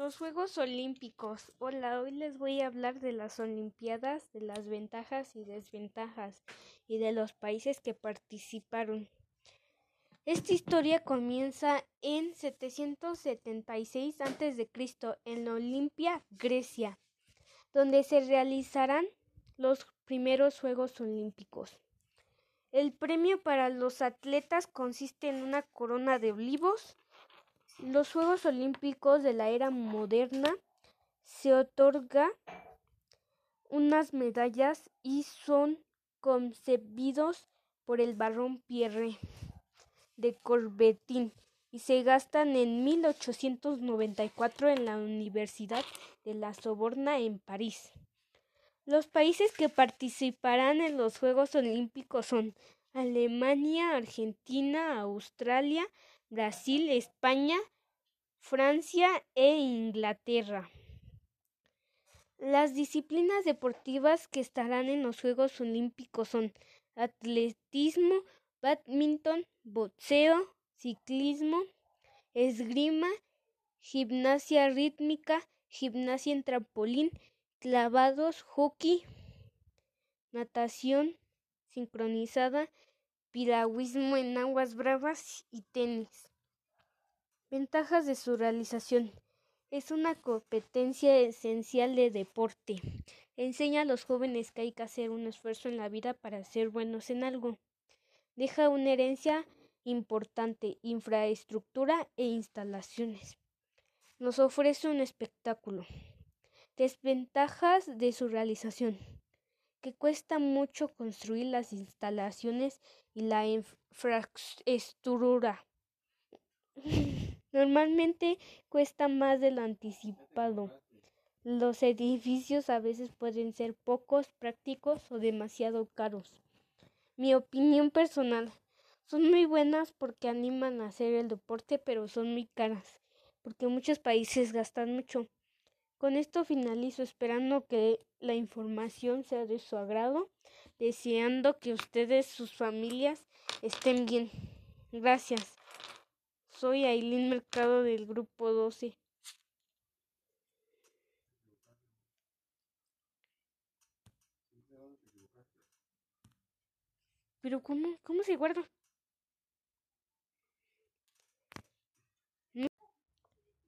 Los Juegos Olímpicos. Hola, hoy les voy a hablar de las Olimpiadas, de las ventajas y desventajas y de los países que participaron. Esta historia comienza en 776 a.C. en Olimpia, Grecia, donde se realizarán los primeros Juegos Olímpicos. El premio para los atletas consiste en una corona de olivos, los Juegos Olímpicos de la era moderna se otorga unas medallas y son concebidos por el barón Pierre de Coubertin y se gastan en 1894 en la Universidad de la Soborna en París. Los países que participarán en los Juegos Olímpicos son Alemania, Argentina, Australia, Brasil, España, Francia e Inglaterra. Las disciplinas deportivas que estarán en los Juegos Olímpicos son atletismo, badminton, boxeo, ciclismo, esgrima, gimnasia rítmica, gimnasia en trampolín, clavados, hockey, natación sincronizada, piragüismo en aguas bravas y tenis. Ventajas de su realización. Es una competencia esencial de deporte. Enseña a los jóvenes que hay que hacer un esfuerzo en la vida para ser buenos en algo. Deja una herencia importante, infraestructura e instalaciones. Nos ofrece un espectáculo. Desventajas de su realización que cuesta mucho construir las instalaciones y la infraestructura. Normalmente cuesta más de lo anticipado. Los edificios a veces pueden ser pocos prácticos o demasiado caros. Mi opinión personal. Son muy buenas porque animan a hacer el deporte, pero son muy caras, porque muchos países gastan mucho. Con esto finalizo esperando que la información sea de su agrado, deseando que ustedes, sus familias, estén bien. Gracias. Soy Aileen Mercado del grupo 12. Pero ¿cómo, cómo se guarda?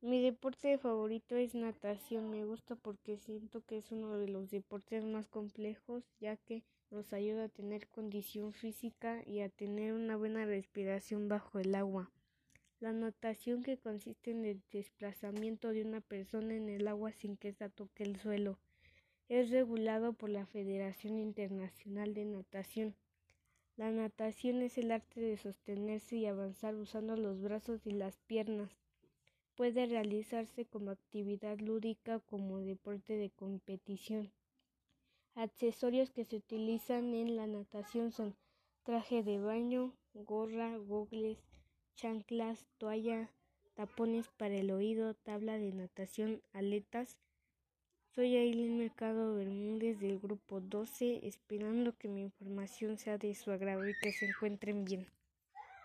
Mi deporte favorito es natación. Me gusta porque siento que es uno de los deportes más complejos, ya que nos ayuda a tener condición física y a tener una buena respiración bajo el agua. La natación que consiste en el desplazamiento de una persona en el agua sin que ésta toque el suelo es regulado por la Federación Internacional de Natación. La natación es el arte de sostenerse y avanzar usando los brazos y las piernas Puede realizarse como actividad lúdica o como deporte de competición. Accesorios que se utilizan en la natación son traje de baño, gorra, gogles, chanclas, toalla, tapones para el oído, tabla de natación, aletas. Soy Aileen Mercado Bermúdez del grupo 12, esperando que mi información sea de su agrado y que se encuentren bien.